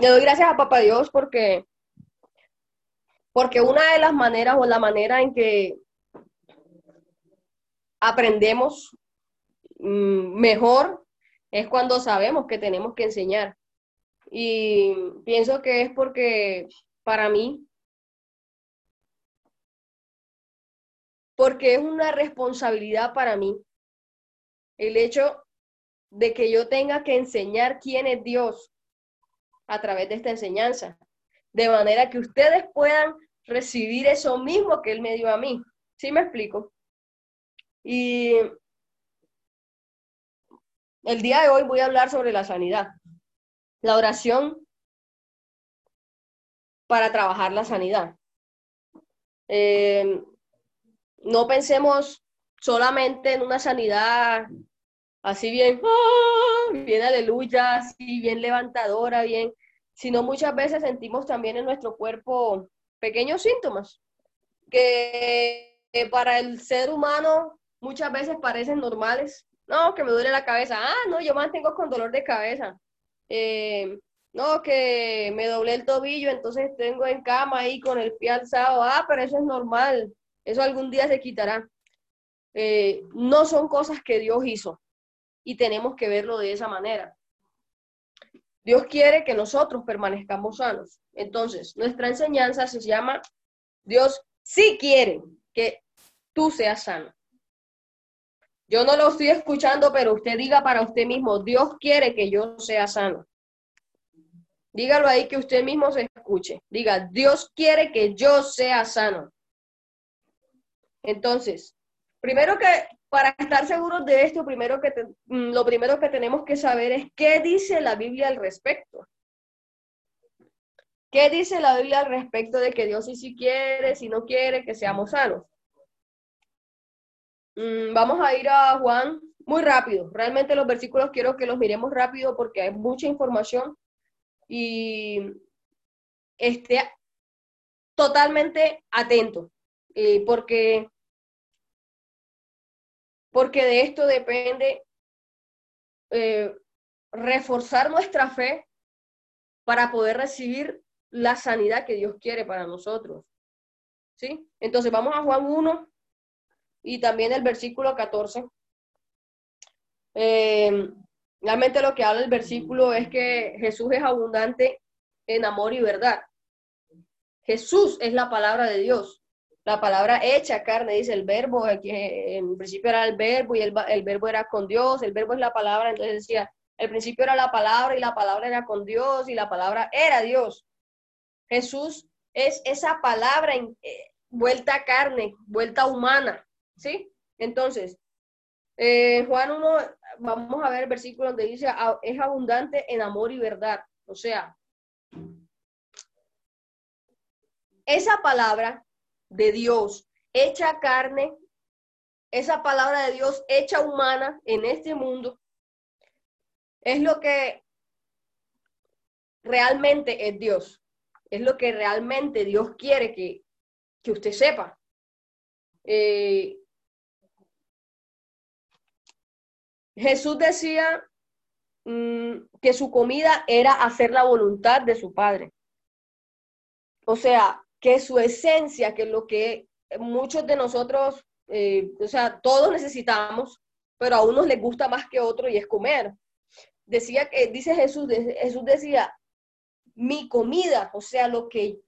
le doy gracias a Papá Dios porque, porque una de las maneras o la manera en que aprendemos mm, mejor es cuando sabemos que tenemos que enseñar. Y pienso que es porque para mí, porque es una responsabilidad para mí el hecho de que yo tenga que enseñar quién es Dios a través de esta enseñanza, de manera que ustedes puedan recibir eso mismo que Él me dio a mí. ¿Sí me explico? Y el día de hoy voy a hablar sobre la sanidad, la oración para trabajar la sanidad. Eh, no pensemos solamente en una sanidad así bien, ¡ah! bien aleluya, así bien levantadora, bien, sino muchas veces sentimos también en nuestro cuerpo pequeños síntomas que para el ser humano muchas veces parecen normales. No, que me duele la cabeza. Ah, no, yo mantengo con dolor de cabeza. Eh, no, que me doblé el tobillo, entonces tengo en cama ahí con el pie alzado. Ah, pero eso es normal. Eso algún día se quitará. Eh, no son cosas que Dios hizo y tenemos que verlo de esa manera. Dios quiere que nosotros permanezcamos sanos. Entonces, nuestra enseñanza se llama Dios sí quiere que tú seas sano. Yo no lo estoy escuchando, pero usted diga para usted mismo, Dios quiere que yo sea sano. Dígalo ahí que usted mismo se escuche. Diga, Dios quiere que yo sea sano. Entonces, primero que para estar seguros de esto, primero que mm, lo primero que tenemos que saber es qué dice la Biblia al respecto. ¿Qué dice la Biblia al respecto de que Dios sí si quiere, si no quiere que seamos sanos? Mm, vamos a ir a Juan muy rápido. Realmente los versículos quiero que los miremos rápido porque hay mucha información y esté totalmente atento, eh, porque porque de esto depende eh, reforzar nuestra fe para poder recibir la sanidad que Dios quiere para nosotros. ¿Sí? Entonces vamos a Juan 1 y también el versículo 14. Eh, realmente lo que habla el versículo es que Jesús es abundante en amor y verdad. Jesús es la palabra de Dios la palabra hecha carne, dice el verbo, que en principio era el verbo y el, el, verbo era con Dios, el verbo es la palabra, entonces decía, el principio era la palabra y la palabra era con Dios y la palabra era Dios. Jesús es esa palabra en, eh, vuelta a carne, vuelta humana, ¿sí? Entonces, eh, Juan 1, vamos a ver el versículo donde dice, es abundante en amor y verdad. O sea, esa palabra de Dios hecha carne, esa palabra de Dios hecha humana en este mundo, es lo que realmente es Dios. Es lo que realmente Dios quiere que, usted sepa. Eh, Jesús decía mm, que su comida era hacer la voluntad de su Padre. O sea, que su esencia, que lo que muchos de nosotros, eh, o sea, todos necesitamos, pero a unos les gusta más que otros y es comer. Decía que, dice Jesús, Jesús decía, mi comida, o sea, lo que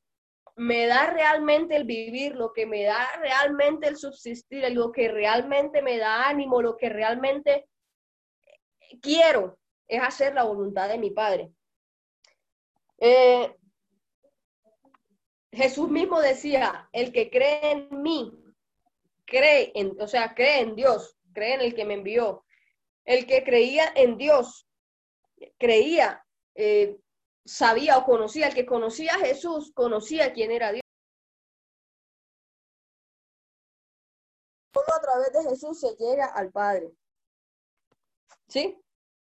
me da realmente el vivir, lo que me da realmente el subsistir, lo que realmente me da ánimo, lo que realmente quiero, es hacer la voluntad de mi Padre. Eh, Jesús mismo decía, el que cree en mí, cree en, o sea, cree en Dios, cree en el que me envió. El que creía en Dios, creía, eh, sabía o conocía, el que conocía a Jesús, conocía quién era Dios. Solo a través de Jesús se llega al Padre. ¿Sí?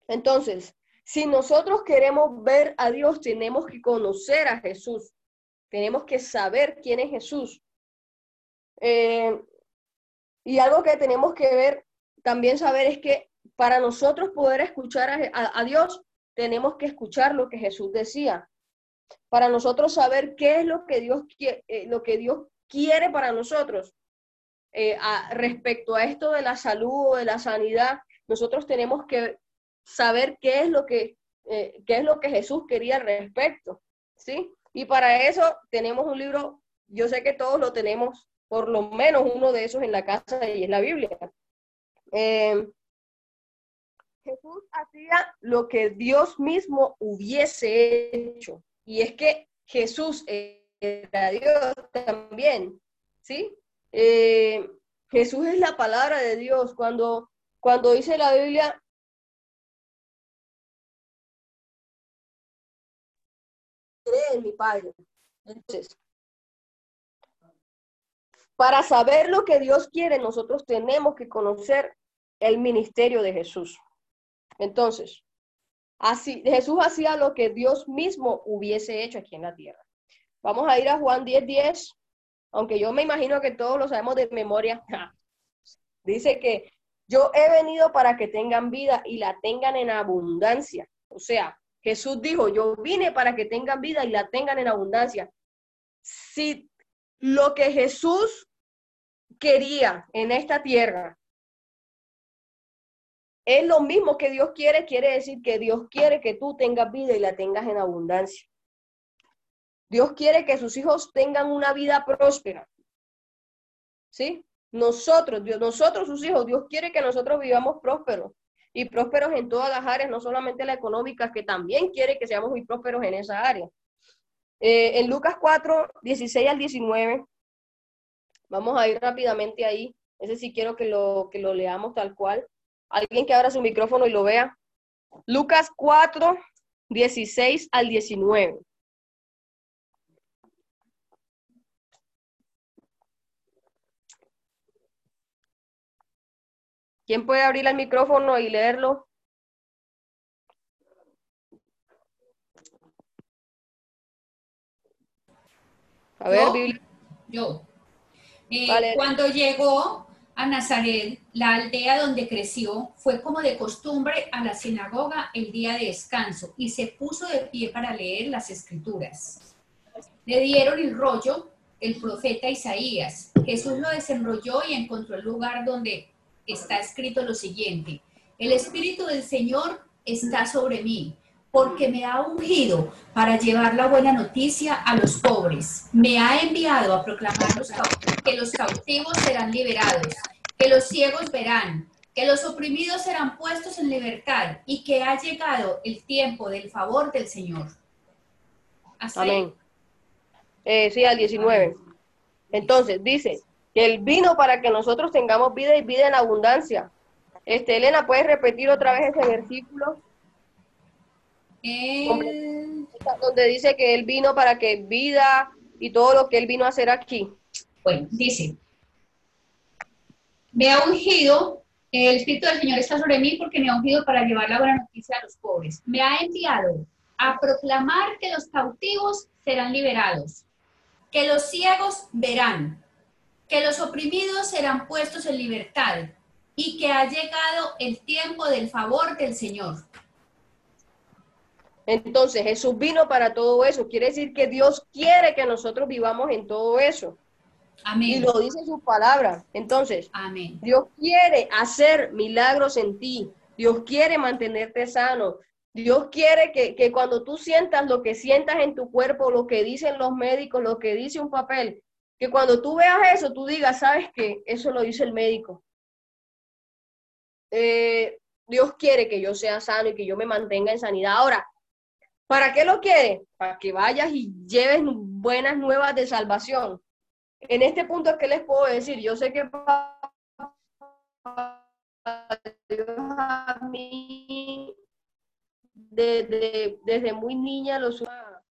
Entonces, si nosotros queremos ver a Dios, tenemos que conocer a Jesús. Tenemos que saber quién es Jesús. Eh, y algo que tenemos que ver, también saber es que para nosotros poder escuchar a, Dios, tenemos que escuchar lo que Jesús decía. para nosotros saber qué es lo que Dios, eh, lo que Dios quiere para nosotros. Eh, respecto a esto de la salud o de la sanidad, nosotros tenemos que saber qué es lo que, qué es lo que Jesús quería al respecto, ¿sí? Y para eso tenemos un libro, yo sé que todos lo tenemos, por lo menos uno de esos en la casa y es la Biblia. Eh, Jesús hacía lo que Dios mismo hubiese hecho. Y es que Jesús era Dios también, ¿sí? Eh, Jesús es la palabra de Dios. Cuando, cuando dice la Biblia, en mi Padre. Entonces, para saber lo que Dios quiere, nosotros tenemos que conocer el ministerio de Jesús. Entonces, así Jesús hacía lo que Dios mismo hubiese hecho aquí en la tierra. Vamos a ir a Juan 10:10, 10, aunque yo me imagino que todos lo sabemos de memoria. Dice que yo he venido para que tengan vida y la tengan en abundancia. O sea, Jesús dijo, yo vine para que tengan vida y la tengan en abundancia. Si lo que Jesús quería en esta tierra es lo mismo que Dios quiere, quiere decir que Dios quiere que tú tengas vida y la tengas en abundancia. Dios quiere que sus hijos tengan una vida próspera. ¿Sí? Nosotros, Dios, nosotros sus hijos, Dios quiere que nosotros vivamos prósperos y prósperos en todas las áreas, no solamente la económica, que también quiere que seamos muy prósperos en esa área. Eh, en Lucas 4, 16 al 19, vamos a ir rápidamente ahí. Ese sí quiero que lo, que lo leamos tal cual. Alguien que abra su micrófono y lo vea. Lucas 4, 16 al 19. ¿Quién puede abrir el micrófono y leerlo? A ver, Biblia. Yo. Eh, cuando llegó a Nazaret, la aldea donde creció, fue como de costumbre a la sinagoga el día de descanso y se puso de pie para leer las escrituras. Le dieron el rollo el profeta Isaías. Jesús lo desenrolló y encontró el lugar donde está escrito lo siguiente, el Espíritu del Señor está sobre mí, porque me ha ungido para llevar la buena noticia a los pobres. Me ha enviado a proclamar que los cautivos serán liberados, que los ciegos verán, que los oprimidos serán puestos en libertad y que ha llegado el tiempo del favor del Señor. Amén. Eh, sí, al 19. Entonces, dice, que Él vino para que nosotros tengamos vida y vida en abundancia. Este, Elena, ¿puedes repetir otra vez ese versículo? Donde dice que Él vino para que vida y todo lo que Él vino a hacer aquí. Bueno, dice, me ha ungido, el Espíritu del Señor está sobre mí porque me ha ungido para llevar la buena noticia a los pobres. Me ha enviado a proclamar que los cautivos serán liberados, que los ciegos verán, que los oprimidos serán puestos en libertad y que ha llegado el tiempo del favor del Señor. Entonces Jesús vino para todo eso. Quiere decir que Dios quiere que nosotros vivamos en todo eso. Amén. Y lo dice su palabra. Entonces, Amén. Dios quiere hacer milagros en ti. Dios quiere mantenerte sano. Dios quiere que, que, cuando tú sientas lo que sientas en tu cuerpo, lo que dicen los médicos, lo que dice un papel, que cuando tú veas eso, tú digas, ¿sabes qué? Eso lo dice el médico. Eh, Dios quiere que yo sea sano y que yo me mantenga en sanidad. Ahora, ¿para qué lo quiere? Para que vayas y lleves buenas nuevas de salvación. En este punto, ¿qué les puedo decir? Yo sé que a mí desde, desde muy niña los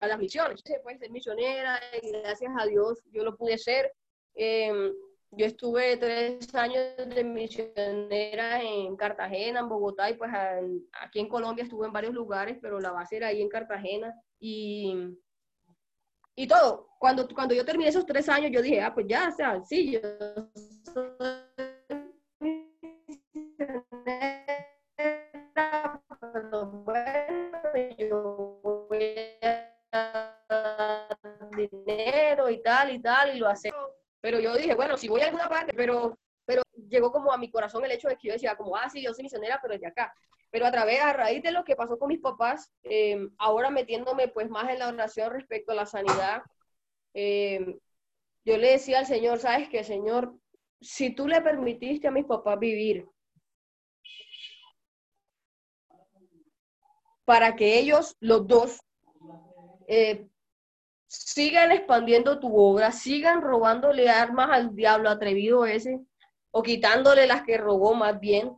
a las misiones. Se puede ser misionera y gracias a Dios yo lo pude ser. Em, yo estuve tres años de misionera en Cartagena, en Bogotá y pues aquí en Colombia estuve en varios lugares, pero la base era ahí en Cartagena y, y todo. Cuando, cuando yo terminé esos tres años yo dije, ah, pues ya, sea, sí, yo soy tal y tal, y lo hace. Pero yo dije, bueno, si voy a alguna parte, pero, pero llegó como a mi corazón el hecho de que yo decía, como, ah, sí, yo soy misionera, pero desde acá. Pero a través, a raíz de lo que pasó con mis papás, eh, ahora metiéndome pues más en la oración respecto a la sanidad, eh, yo le decía al Señor, ¿sabes qué, Señor? Si tú le permitiste a mis papás vivir para que ellos, los dos, eh, sigan expandiendo tu obra, sigan robándole armas al diablo atrevido ese, o quitándole las que robó más bien.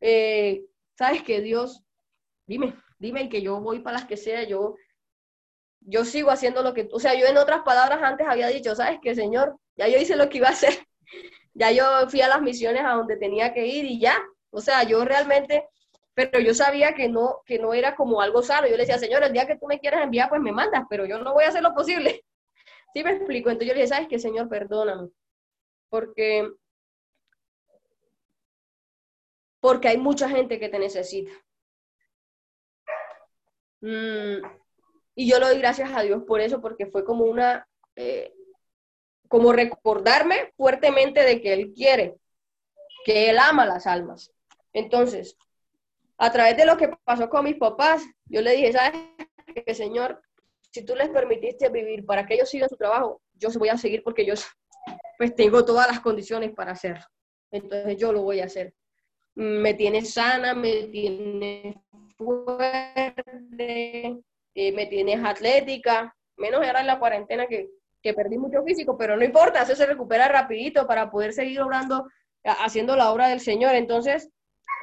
Eh, ¿Sabes que Dios? Dime, dime que yo voy para las que sea, yo, yo sigo haciendo lo que, o sea, yo en otras palabras antes había dicho, ¿sabes qué, Señor? Ya yo hice lo que iba a hacer, ya yo fui a las misiones a donde tenía que ir y ya, o sea, yo realmente pero yo sabía que no, que no era como algo sano. Yo le decía, Señor, el día que tú me quieras enviar, pues me mandas, pero yo no voy a hacer lo posible. ¿Sí me explico? Entonces yo le dije, ¿sabes qué, Señor? Perdóname. Porque, porque hay mucha gente que te necesita. Mm, y yo le doy gracias a Dios por eso, porque fue como una, eh, como recordarme fuertemente de que Él quiere, que Él ama las almas. Entonces, a través de lo que pasó con mis papás, yo le dije, ¿sabes qué, Señor? Si tú les permitiste vivir para que ellos sigan su trabajo, yo se voy a seguir porque yo pues tengo todas las condiciones para hacerlo. Entonces yo lo voy a hacer. Me tiene sana, me tiene fuerte, eh, me tiene atlética, menos era en la cuarentena que, que perdí mucho físico, pero no importa, eso se recupera rapidito para poder seguir obrando, haciendo la obra del Señor. Entonces,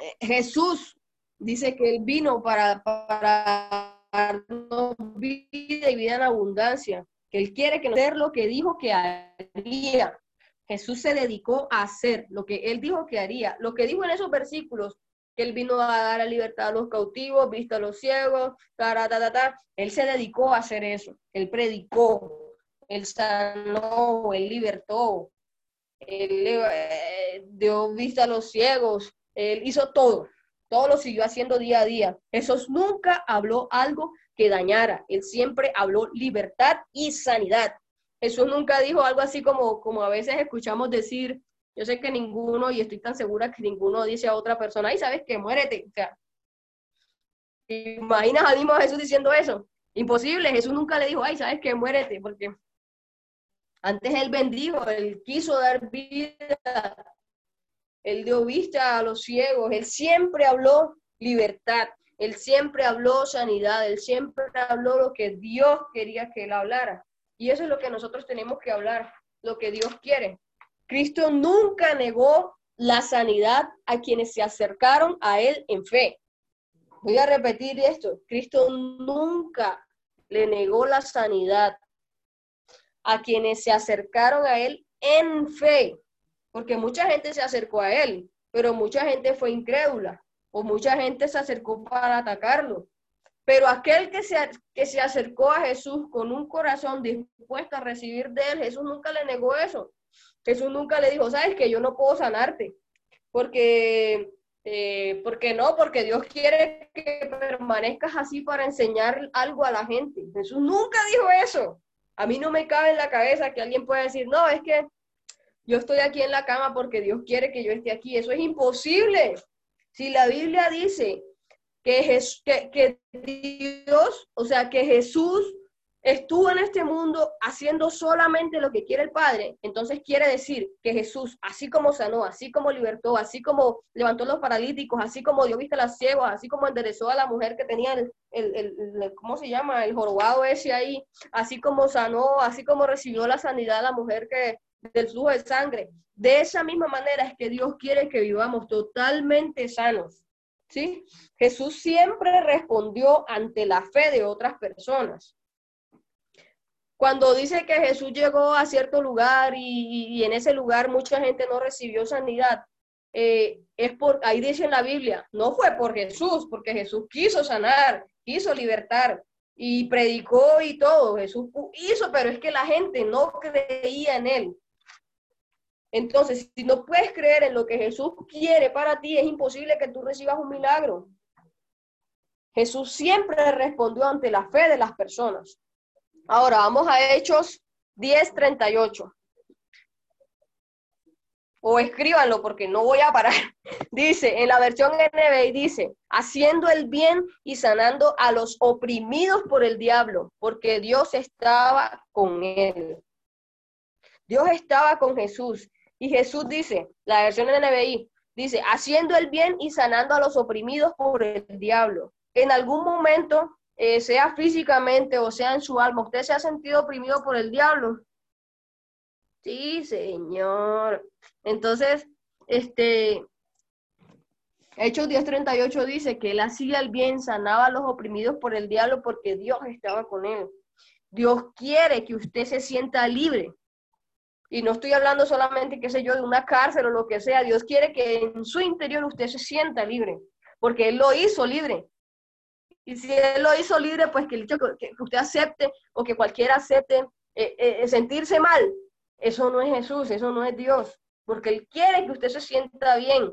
eh, Jesús dice que Él vino para, para darnos vida y vida en abundancia, que Él quiere que hacer lo que dijo que haría. Jesús se dedicó a hacer lo que Él dijo que haría. Lo que dijo en esos versículos, que Él vino a dar la libertad a los cautivos, vista a los ciegos, ta, ta, ta, Él se dedicó a hacer eso. Él predicó, Él sanó, Él libertó, Él eh, dio vista a los ciegos, Él hizo todo todo lo siguió haciendo día a día. Jesús nunca habló algo que dañara, él siempre habló libertad y sanidad. Jesús nunca dijo algo así como, como a veces escuchamos decir, yo sé que ninguno, y estoy tan segura que ninguno dice a otra persona, ay, sabes que muérete. O sea, imaginas a Jesús diciendo eso? Imposible, Jesús nunca le dijo, ay, sabes que muérete, porque antes él bendijo, él quiso dar vida él dio vista a los ciegos, Él siempre habló libertad, Él siempre habló sanidad, Él siempre habló lo que Dios quería que Él hablara. Y eso es lo que nosotros tenemos que hablar, lo que Dios quiere. Cristo nunca negó la sanidad a quienes se acercaron a Él en fe. Voy a repetir esto, Cristo nunca le negó la sanidad a quienes se acercaron a Él en fe porque mucha gente se acercó a él, pero mucha gente fue incrédula o mucha gente se acercó para atacarlo. Pero aquel que se, que se acercó a Jesús con un corazón dispuesto a recibir de él, Jesús nunca le negó eso. Jesús nunca le dijo, sabes que yo no puedo sanarte, porque, eh, porque no, porque Dios quiere que permanezcas así para enseñar algo a la gente. Jesús nunca dijo eso. A mí no me cabe en la cabeza que alguien pueda decir, no, es que yo estoy aquí en la cama porque Dios quiere que yo esté aquí. Eso es imposible. Si la Biblia dice que, que, Dios, o sea, que Jesús estuvo en este mundo haciendo solamente lo que quiere el Padre, entonces quiere decir que Jesús, así como sanó, así como libertó, así como levantó los paralíticos, así como dio vista a las ciegos, así como enderezó a la mujer que tenía el, el, el, ¿cómo se llama? El jorobado ese ahí, así como sanó, así como recibió la sanidad a la mujer que del flujo de sangre. De esa misma manera es que Dios quiere que vivamos totalmente sanos. ¿sí? Jesús siempre respondió ante la fe de otras personas. Cuando dice que Jesús llegó a cierto lugar y, en ese lugar mucha gente no recibió sanidad, eh, es por, ahí dice en la Biblia, no fue por Jesús, porque Jesús quiso sanar, quiso libertar, y predicó y todo, Jesús hizo, pero es que la gente no creía en él. Entonces, si no puedes creer en lo que Jesús quiere para ti, es imposible que tú recibas un milagro. Jesús siempre respondió ante la fe de las personas. Ahora vamos a Hechos 10:38. O escríbanlo porque no voy a parar. Dice, en la versión NBI dice, haciendo el bien y sanando a los oprimidos por el diablo, porque Dios estaba con él. Dios estaba con Jesús. Y Jesús dice, la versión NBI, dice, haciendo el bien y sanando a los oprimidos por el diablo. En algún momento eh, sea físicamente o sea en su alma, ¿usted se ha sentido oprimido por el diablo? Sí, señor. Entonces, este, Hechos 10:38 dice que él hacía el bien, sanaba a los oprimidos por el diablo porque Dios estaba con él. Dios quiere que usted se sienta libre. Y no estoy hablando solamente, qué sé yo, de una cárcel o lo que sea. Dios quiere que en su interior usted se sienta libre, porque Él lo hizo libre. Y si Él lo hizo libre, pues que usted acepte o que cualquiera acepte eh, eh, sentirse mal, eso no es Jesús, eso no es Dios, porque Él quiere que usted se sienta bien.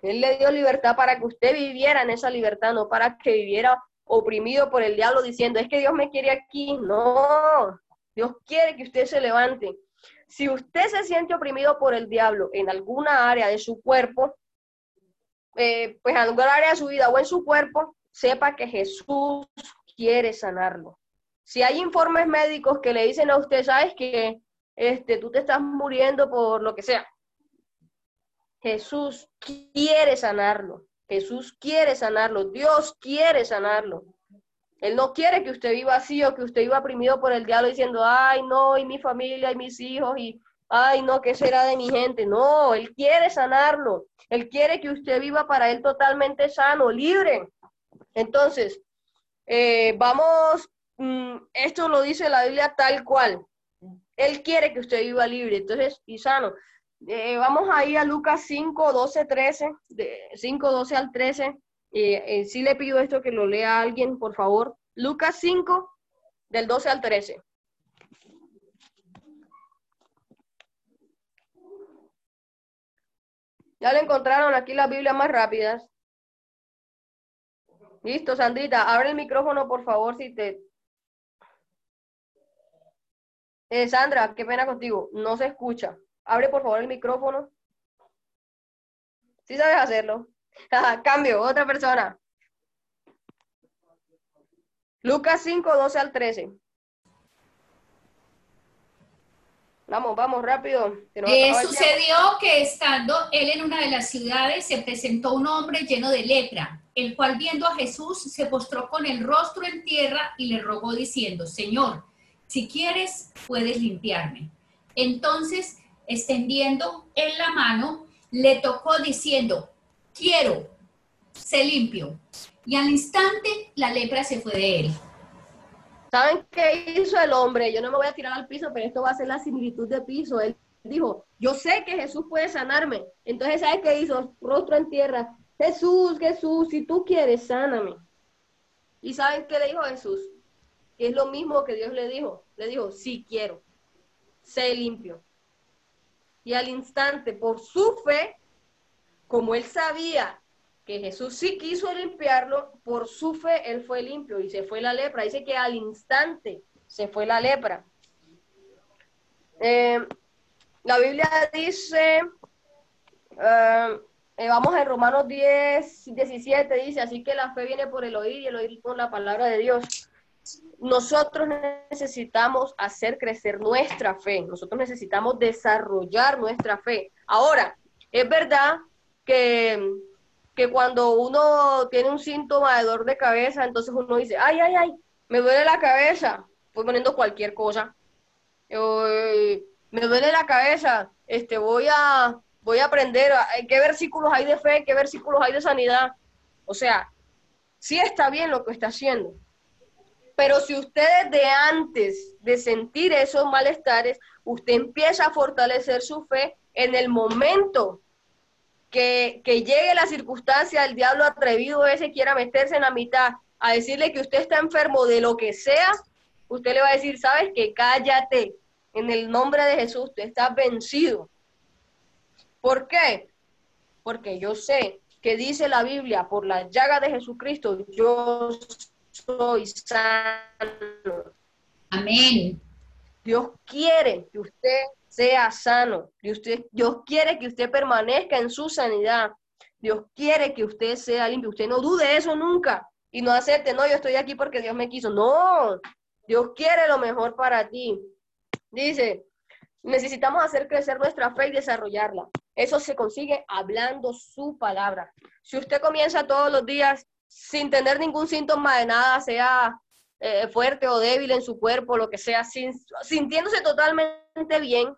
Él le dio libertad para que usted viviera en esa libertad, no para que viviera oprimido por el diablo diciendo, es que Dios me quiere aquí. No, Dios quiere que usted se levante. Si usted se siente oprimido por el diablo en alguna área de su cuerpo, eh, pues en alguna área de su vida o en su cuerpo, sepa que Jesús quiere sanarlo. Si hay informes médicos que le dicen a usted, sabes que este, tú te estás muriendo por lo que sea, Jesús quiere sanarlo. Jesús quiere sanarlo. Dios quiere sanarlo. Él no quiere que usted viva así o que usted viva oprimido por el diablo diciendo, ay, no, y mi familia y mis hijos y, ay, no, ¿qué será de mi gente? No, Él quiere sanarlo. Él quiere que usted viva para Él totalmente sano, libre. Entonces, eh, vamos, mm, esto lo dice la Biblia tal cual. Él quiere que usted viva libre, entonces, y sano. Eh, vamos a ir a Lucas 5, 12, 13, de 5, 12 al 13. Eh, sí le pido esto que lo lea alguien, por favor. Lucas 5, del 12 al 13. Ya le encontraron aquí las Biblias más rápidas. Listo, Sandrita, abre el micrófono, por favor, si te... Eh, Sandra, qué pena contigo, no se escucha. Abre, por favor, el micrófono. Sí sabes hacerlo. Cambio, otra persona. Lucas 5, 12 al 13. Vamos, vamos, rápido. Eh, sucedió que estando él en una de las ciudades, se presentó un hombre lleno de lepra, el cual viendo a Jesús se postró con el rostro en tierra y le rogó diciendo, Señor, si quieres, puedes limpiarme. Entonces, extendiendo en la mano, le tocó diciendo, quiero, se limpio. Y al instante la lepra se fue de él. ¿Saben qué hizo el hombre? Yo no me voy a tirar al piso, pero esto va a ser la similitud de piso. Él dijo, yo sé que Jesús puede sanarme. Entonces, ¿sabes qué hizo? Rostro en tierra. Jesús, Jesús, si tú quieres, sáname. ¿Y saben qué le dijo Jesús? Que es lo mismo que Dios le dijo. Le dijo, sí quiero. Sé limpio. Y al instante, por su fe, como él sabía que Jesús sí quiso limpiarlo, por su fe él fue limpio y se fue la lepra. Dice que al instante se fue la lepra. Eh, la Biblia dice, eh, eh, vamos a Romanos 10, 17, dice, así que la fe viene por el oír y el oír con la palabra de Dios. Nosotros necesitamos hacer crecer nuestra fe, nosotros necesitamos desarrollar nuestra fe. Ahora, es verdad que que cuando uno tiene un síntoma de dolor de cabeza, entonces uno dice, ay, ay, ay, me duele la cabeza, voy poniendo cualquier cosa. me duele la cabeza, este, voy a, voy a aprender qué versículos hay de fe, qué versículos hay de sanidad. O sea, sí está bien lo que está haciendo. Pero si usted de antes de sentir esos malestares, usted empieza a fortalecer su fe en el momento que, llegue la circunstancia, el diablo atrevido ese quiera meterse en la mitad a decirle que usted está enfermo de lo que sea, usted le va a decir, sabes que cállate, en el nombre de Jesús, tú estás vencido. ¿Por qué? Porque yo sé que dice la Biblia, por la llaga de Jesucristo, yo soy sano. Amén. Dios quiere que usted sea sano. Dios, Dios quiere que usted permanezca en su sanidad. Dios quiere que usted sea limpio. Usted no dude eso nunca y no acepte, no, yo estoy aquí porque Dios me quiso. No, Dios quiere lo mejor para ti. Dice, necesitamos hacer crecer nuestra fe y desarrollarla. Eso se consigue hablando su palabra. Si usted comienza todos los días sin tener ningún síntoma de nada, sea eh, fuerte o débil en su cuerpo, lo que sea, sintiéndose totalmente bien,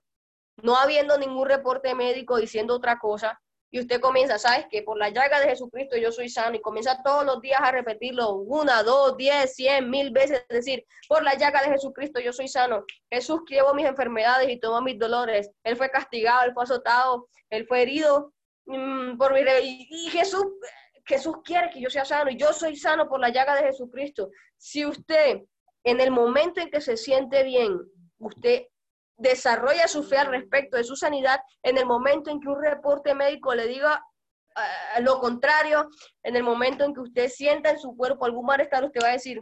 no habiendo ningún reporte médico diciendo otra cosa, y usted comienza, ¿sabes que Por la llaga de Jesucristo yo soy sano y comienza todos los días a repetirlo una, dos, diez, cien, mil veces, decir, por la llaga de Jesucristo yo soy sano. Jesús llevó mis enfermedades y tomó mis dolores. Él fue castigado, él fue azotado, él fue herido mm, por mi... Y, Jesús, Jesús quiere que yo sea sano y yo soy sano por la llaga de Jesucristo. Si usted en el momento en que se siente bien, usted desarrolla su fe al respecto de su sanidad en el momento en que un reporte médico le diga eh, lo contrario, en el momento en que usted sienta en su cuerpo algún malestar, usted va a decir,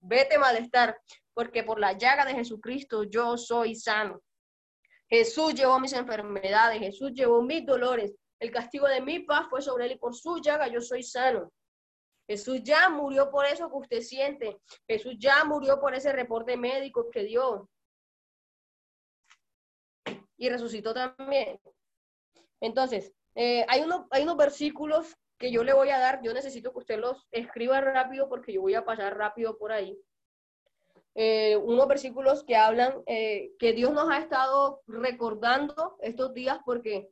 vete malestar, porque por la llaga de Jesucristo yo soy sano. Jesús llevó mis enfermedades, Jesús llevó mis dolores, el castigo de mi paz fue sobre él y por su llaga yo soy sano. Jesús ya murió por eso que usted siente. Jesús ya murió por ese reporte médico que dio y resucitó también. Entonces, eh, hay, uno, hay unos versículos que yo le voy a dar, yo necesito que usted los escriba rápido porque yo voy a pasar rápido por ahí. Eh, unos versículos que hablan eh, que Dios nos ha estado recordando estos días porque,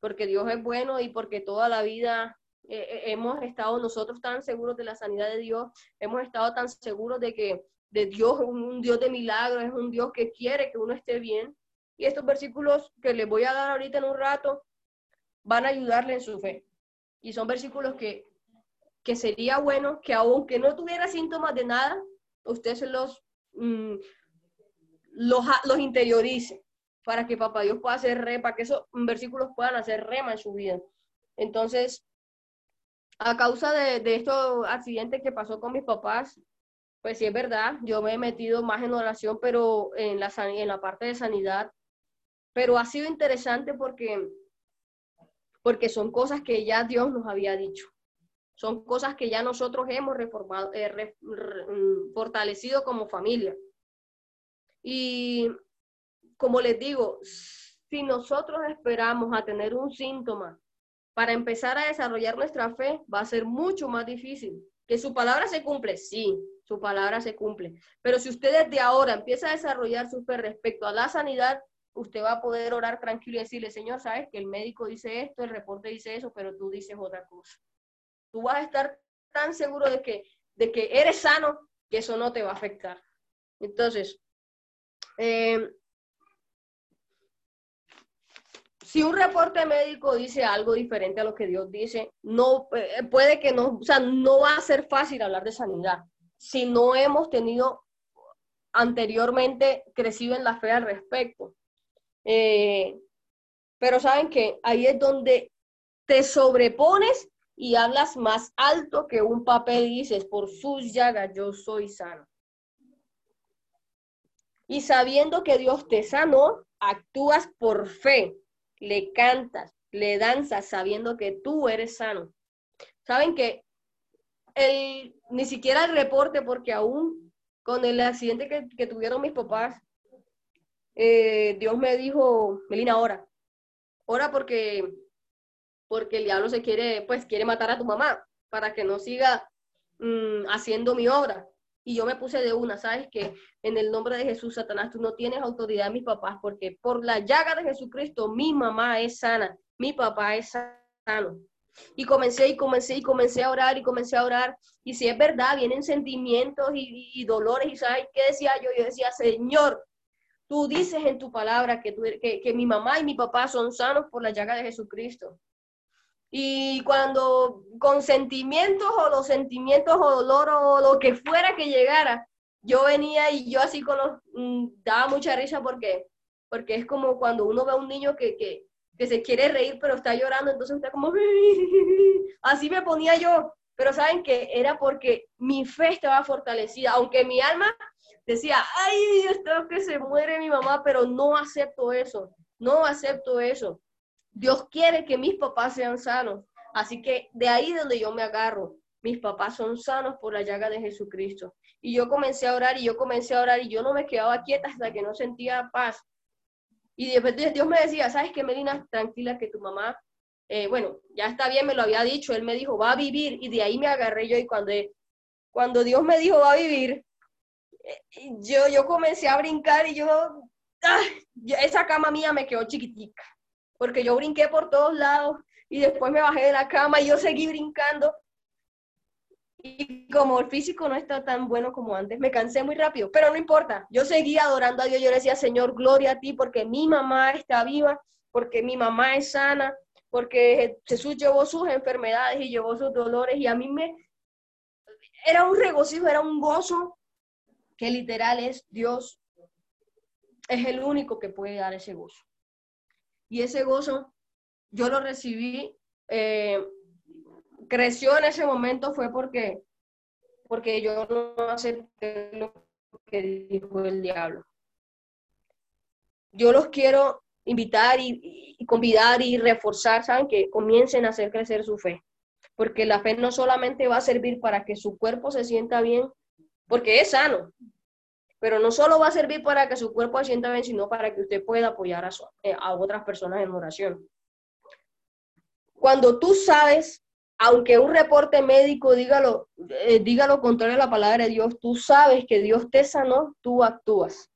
porque Dios es bueno y porque toda la vida hemos estado nosotros tan seguros de la sanidad de Dios, hemos estado tan seguros de que de Dios es un Dios de milagros, es un Dios que quiere que uno esté bien. Y estos versículos que les voy a dar ahorita en un rato van a ayudarle en su fe. Y son versículos que, que sería bueno que aunque no tuviera síntomas de nada, usted se los, mm, los, los interiorice para que Papá Dios pueda hacer re, para que esos versículos puedan hacer rema en su vida. Entonces, a causa de, de estos accidentes que pasó con mis papás, pues sí es verdad, yo me he metido más en oración, pero en la, en la parte de sanidad pero ha sido interesante porque, porque son cosas que ya Dios nos había dicho. Son cosas que ya nosotros hemos reformado, eh, mm, fortalecido como familia. Y como les digo, si nosotros esperamos a tener un síntoma para empezar a desarrollar nuestra fe, va a ser mucho más difícil. Que su palabra se cumple, sí, su palabra se cumple. Pero si usted desde ahora empieza a desarrollar su fe respecto a la sanidad, usted va a poder orar tranquilo y decirle, Señor, sabes que el médico dice esto, el reporte dice eso, pero tú dices otra cosa. Tú vas a estar tan seguro de que, de que eres sano que eso no te va a afectar. Entonces, eh, si un reporte médico dice algo diferente a lo que Dios dice, no eh, puede que no, o sea, no va a ser fácil hablar de sanidad si no hemos tenido anteriormente crecido en la fe al respecto. Eh, pero saben que ahí es donde te sobrepones y hablas más alto que un papel dices, por sus llagas yo soy sano. Y sabiendo que Dios te sanó, actúas por fe, le cantas, le danzas sabiendo que tú eres sano. Saben que el, ni siquiera el reporte, porque aún con el accidente que, que tuvieron mis papás, eh, Dios me dijo, Melina, ora, ora porque, porque el diablo se quiere, pues quiere matar a tu mamá para que no siga mm, haciendo mi obra. Y yo me puse de una, ¿sabes? Que en el nombre de Jesús, Satanás, tú no tienes autoridad mis papás, porque por la llaga de Jesucristo, mi mamá es sana, mi papá es sano. Y comencé y comencé y comencé a orar y comencé a orar. Y si es verdad, vienen sentimientos y, y dolores. ¿Y sabes qué decía yo? Yo decía, Señor, Tú dices en tu palabra que, que, mi mamá y mi papá son sanos por la llaga de Jesucristo. Y cuando con sentimientos o los sentimientos o dolor o lo que fuera que llegara, yo venía y yo así con los, mm, daba mucha risa porque, porque es como cuando uno ve a un niño que, que, que se quiere reír pero está llorando, entonces está como, así me ponía yo. Pero saben que era porque mi fe estaba fortalecida, aunque mi alma decía, ay, Dios, que se muere mi mamá, pero no acepto eso, no acepto eso. Dios quiere que mis papás sean sanos, así que de ahí donde yo me agarro, mis papás son sanos por la llaga de Jesucristo. Y yo comencé a orar y yo comencé a orar y yo no me quedaba quieta hasta que no sentía paz. Y después Dios me decía, ¿sabes qué, Melina? Tranquila que tu mamá eh, bueno, ya está bien, me lo había dicho, él me dijo, va a vivir, y de ahí me agarré yo, y cuando, cuando Dios me dijo, va a vivir, eh, yo, yo comencé a brincar y yo, esa cama mía me quedó chiquitica, porque yo brinqué por todos lados, y después me bajé de la cama y yo seguí brincando, y como el físico no está tan bueno como antes, me cansé muy rápido, pero no importa, yo seguía adorando a Dios, yo le decía, Señor, gloria a ti, porque mi mamá está viva, porque mi mamá es sana, porque Jesús llevó sus enfermedades y llevó sus dolores y a mí me era un regocijo, era un gozo que literal es Dios es el único que puede dar ese gozo. Y ese gozo yo lo recibí, eh, creció en ese momento fue porque, porque yo no acepté lo que dijo el diablo. Yo los quiero invitar y, convidar y reforzar, ¿saben? Que comiencen a hacer crecer su fe. Porque la fe no solamente va a servir para que su cuerpo se sienta bien, porque es sano, pero no solo va a servir para que su cuerpo se sienta bien, sino para que usted pueda apoyar a, eh, otras personas en oración. Cuando tú sabes, aunque un reporte médico diga lo, eh, diga lo contrario a la palabra de Dios, tú sabes que Dios te sanó, tú actúas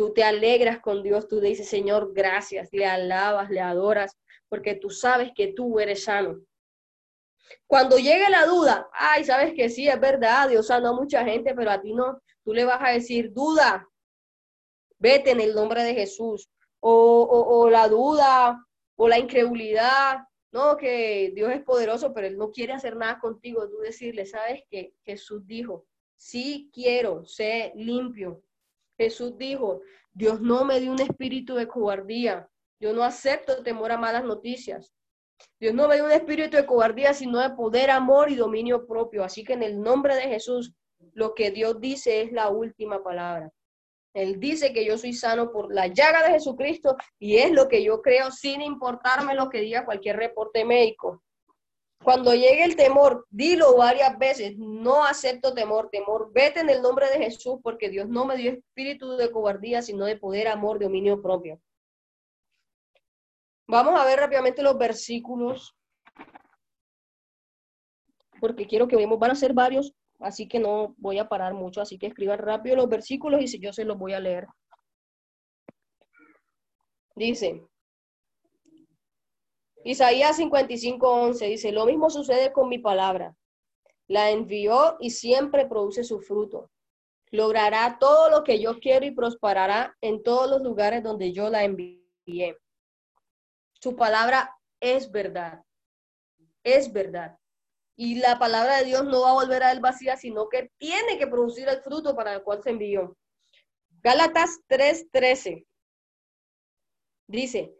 tú te alegras con Dios, tú dices, Señor, gracias, le alabas, le adoras, porque tú sabes que tú eres sano. Cuando llegue la duda, ay, sabes que sí, es verdad, Dios sanó a mucha gente, pero a ti no, tú le vas a decir, duda, vete en el nombre de Jesús, o, la duda, o la incredulidad, no, que Dios es poderoso, pero Él no quiere hacer nada contigo, tú decirle, sabes que Jesús dijo, sí quiero, sé limpio, Jesús dijo, Dios no me dio un espíritu de cobardía. Yo no acepto temor a malas noticias. Dios no me dio un espíritu de cobardía, sino de poder, amor y dominio propio. Así que en el nombre de Jesús, lo que Dios dice es la última palabra. Él dice que yo soy sano por la llaga de Jesucristo y es lo que yo creo sin importarme lo que diga cualquier reporte médico. Cuando llegue el temor, dilo varias veces, no acepto temor, temor, vete en el nombre de Jesús, porque Dios no me dio espíritu de cobardía, sino de poder, amor, dominio propio. Vamos a ver rápidamente los versículos, porque quiero que veamos, van a ser varios, así que no voy a parar mucho, así que escriban rápido los versículos y si yo se los voy a leer. Dice, Isaías 55:11 dice, lo mismo sucede con mi palabra. La envió y siempre produce su fruto. Logrará todo lo que yo quiero y prosperará en todos los lugares donde yo la envié. Su palabra es verdad. Es verdad. Y la palabra de Dios no va a volver a él vacía, sino que tiene que producir el fruto para el cual se envió. Gálatas 3:13 dice,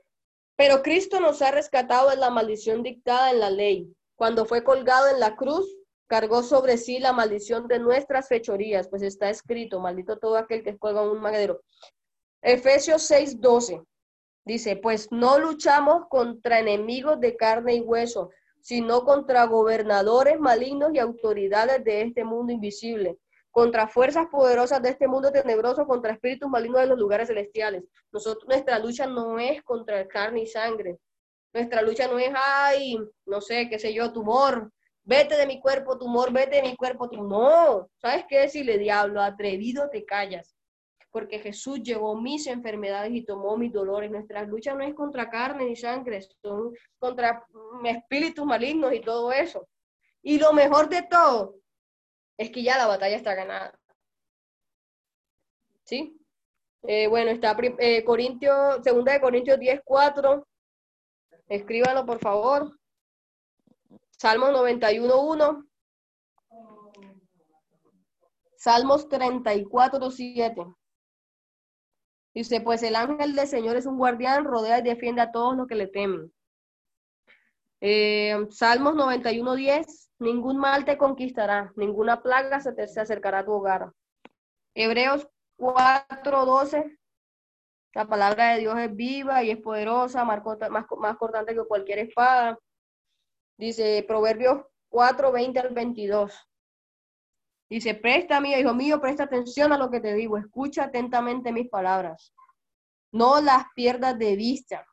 pero Cristo nos ha rescatado de la maldición dictada en la ley. Cuando fue colgado en la cruz, cargó sobre sí la maldición de nuestras fechorías, pues está escrito, maldito todo aquel que cuelga un madero. Efesios 6:12 dice, pues no luchamos contra enemigos de carne y hueso, sino contra gobernadores malignos y autoridades de este mundo invisible contra fuerzas poderosas de este mundo tenebroso, contra espíritus malignos de los lugares celestiales. Nuestra lucha no es contra carne y sangre. Nuestra lucha no es, ay, no sé, qué sé yo, tumor, vete de mi cuerpo, tumor, vete de mi cuerpo, tumor. No, ¿sabes qué decirle, diablo? Atrevido te callas. Porque Jesús llevó mis enfermedades y tomó mis dolores. Nuestra lucha no es contra carne ni sangre, son contra espíritus malignos y todo eso. Y lo mejor de todo es que ya la batalla está ganada. ¿Sí? Eh, bueno, está eh, Corintios, segunda de Corintios 10, 4. Escríbanlo, por favor. Salmos 91, 1. Salmos 34, 7. Dice, pues el ángel del Señor es un guardián, rodea y defiende a todos los que le temen. Eh, Salmos 91, 10. Ningún mal te conquistará, ninguna plaga se te acercará a tu hogar. Hebreos 4, 12. La palabra de Dios es viva y es poderosa, más, más, más cortante que cualquier espada. Dice Proverbios 4, 20 al 22. Dice, presta mío, hijo mío, presta atención a lo que te digo, escucha atentamente mis palabras. No las pierdas de vista.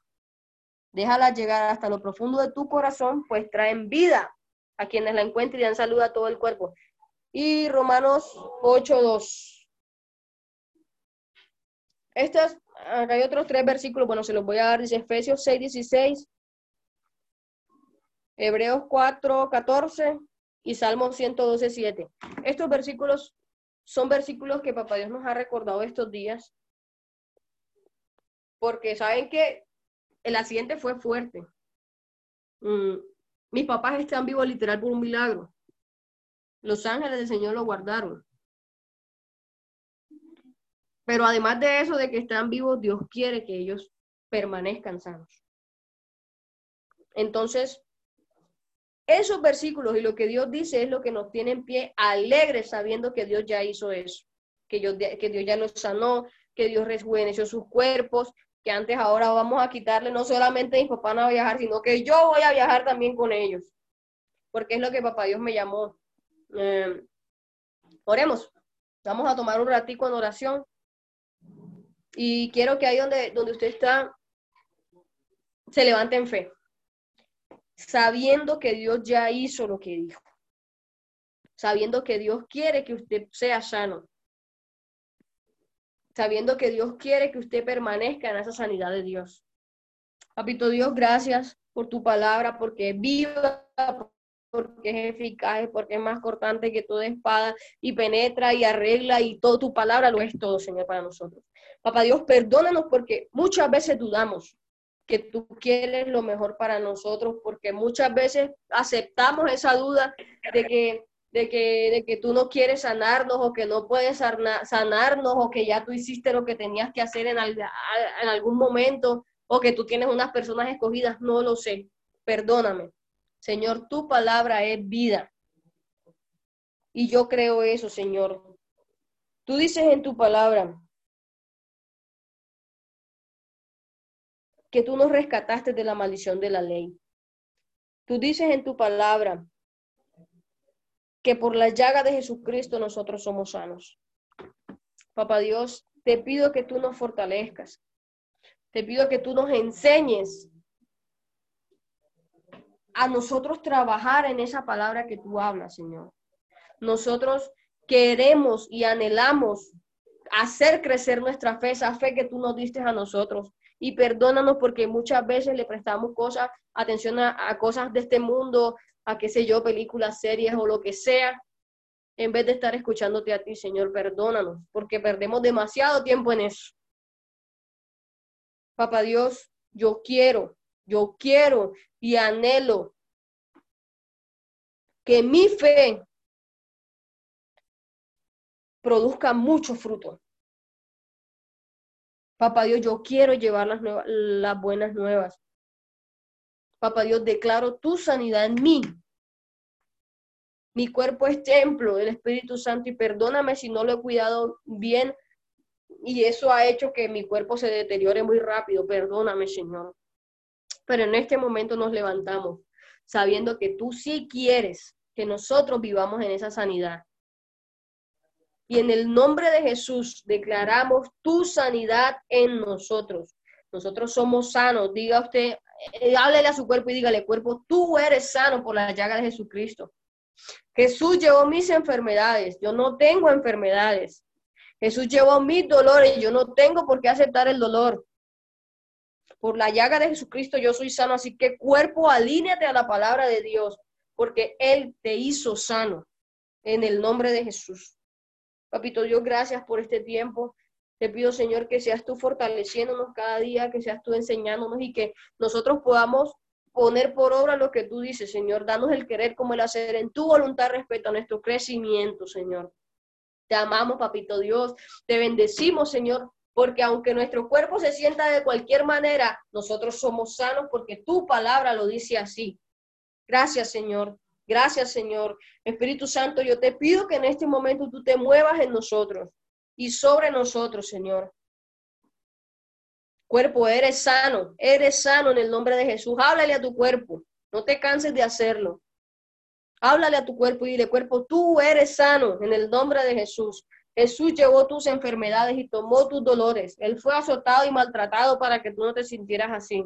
Déjalas llegar hasta lo profundo de tu corazón, pues traen vida a quienes la encuentren y dan salud a todo el cuerpo. Y Romanos 8, 2. Estas, acá hay otros tres versículos, bueno, se los voy a dar, dice Efesios 6, 16, Hebreos 4, 14 y Salmo 112, 7. Estos versículos son versículos que Papá Dios nos ha recordado estos días, porque saben que el accidente fue fuerte. Mm, mis papás están vivos literal por un milagro. Los ángeles del Señor lo guardaron. Pero además de eso, de que están vivos, Dios quiere que ellos permanezcan sanos. Entonces, esos versículos y lo que Dios dice es lo que nos tiene en pie alegres sabiendo que Dios ya hizo eso, que, Dios, que Dios ya los sanó, que Dios rejuveneció sus cuerpos, que antes ahora vamos a quitarle no solamente mis papás a viajar, sino que yo voy a viajar también con ellos, porque es lo que papá Dios me llamó. Eh, oremos, vamos a tomar un ratico en oración. Y quiero que ahí donde, donde usted está, se levante en fe sabiendo que Dios ya hizo lo que dijo, sabiendo que Dios quiere que usted sea sano, sabiendo que Dios quiere que usted permanezca en esa sanidad de Dios. Papito Dios, gracias por tu palabra, porque es viva, porque es eficaz, porque es más cortante que toda espada y penetra y arregla y todo tu palabra lo es todo, Señor, para nosotros. Papá Dios, perdónanos porque muchas veces dudamos, que tú quieres lo mejor para nosotros, porque muchas veces aceptamos esa duda de que, de que, de que tú no quieres sanarnos o que no puedes sanarnos o que ya tú hiciste lo que tenías que hacer en, en algún momento o que tú tienes unas personas escogidas, no lo sé. Perdóname. Señor, tu palabra es vida. Y yo creo eso, Señor. Tú dices en tu palabra, que tú nos rescataste de la maldición de la ley. Tú dices en tu palabra que por la llaga de Jesucristo nosotros somos sanos. Papá Dios, te pido que tú nos fortalezcas. Te pido que tú nos enseñes a nosotros trabajar en esa palabra que tú hablas, Señor. Nosotros queremos y anhelamos hacer crecer nuestra fe, esa fe que tú nos diste a nosotros y perdónanos porque muchas veces le prestamos cosas, atención a, cosas de este mundo, a qué sé yo, películas, series o lo que sea, en vez de estar escuchándote a ti, Señor, perdónanos, porque perdemos demasiado tiempo en eso. Papá Dios, yo quiero, yo quiero y anhelo que mi fe produzca mucho fruto. Papá Dios, yo quiero llevar las, las buenas nuevas. Papá Dios, declaro tu sanidad en mí. Mi cuerpo es templo del Espíritu Santo y perdóname si no lo he cuidado bien y eso ha hecho que mi cuerpo se deteriore muy rápido. Perdóname, Señor. Pero en este momento nos levantamos sabiendo que tú sí quieres que nosotros vivamos en esa sanidad. Y en el nombre de Jesús declaramos tu sanidad en nosotros. Nosotros somos sanos. Diga usted, eh, háblele a su cuerpo y dígale, cuerpo, tú eres sano por la llaga de Jesucristo. Jesús llevó mis enfermedades. Yo no tengo enfermedades. Jesús llevó mis dolores. Yo no tengo por qué aceptar el dolor. Por la llaga de Jesucristo yo soy sano. Así que cuerpo, alíneate a la palabra de Dios, porque Él te hizo sano. En el nombre de Jesús. Papito Dios, gracias por este tiempo. Te pido, Señor, que seas tú fortaleciéndonos cada día, que seas tú enseñándonos y que nosotros podamos poner por obra lo que tú dices, Señor. Danos el querer como el hacer en tu voluntad respecto a nuestro crecimiento, Señor. Te amamos, Papito Dios. Te bendecimos, Señor, porque aunque nuestro cuerpo se sienta de cualquier manera, nosotros somos sanos porque tu palabra lo dice así. Gracias, Señor. Gracias, Señor. Espíritu Santo, yo te pido que en este momento tú te muevas en nosotros y sobre nosotros, Señor. Cuerpo, eres sano, eres sano en el nombre de Jesús. Háblale a tu cuerpo, no te canses de hacerlo. Háblale a tu cuerpo y dile, cuerpo, tú eres sano en el nombre de Jesús. Jesús llevó tus enfermedades y tomó tus dolores. Él fue azotado y maltratado para que tú no te sintieras así.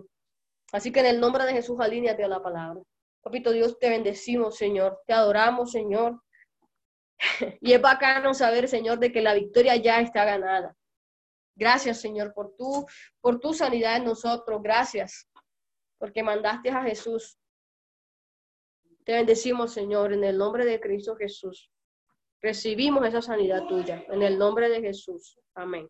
Así que en el nombre de Jesús, alíñate a la palabra. Papito Dios, te bendecimos, Señor. Te adoramos, Señor. Y es bacano saber, Señor, de que la victoria ya está ganada. Gracias, Señor, por tu, por tu sanidad en nosotros. Gracias, porque mandaste a Jesús. Te bendecimos, Señor, en el nombre de Cristo Jesús. Recibimos esa sanidad tuya, en el nombre de Jesús. Amén.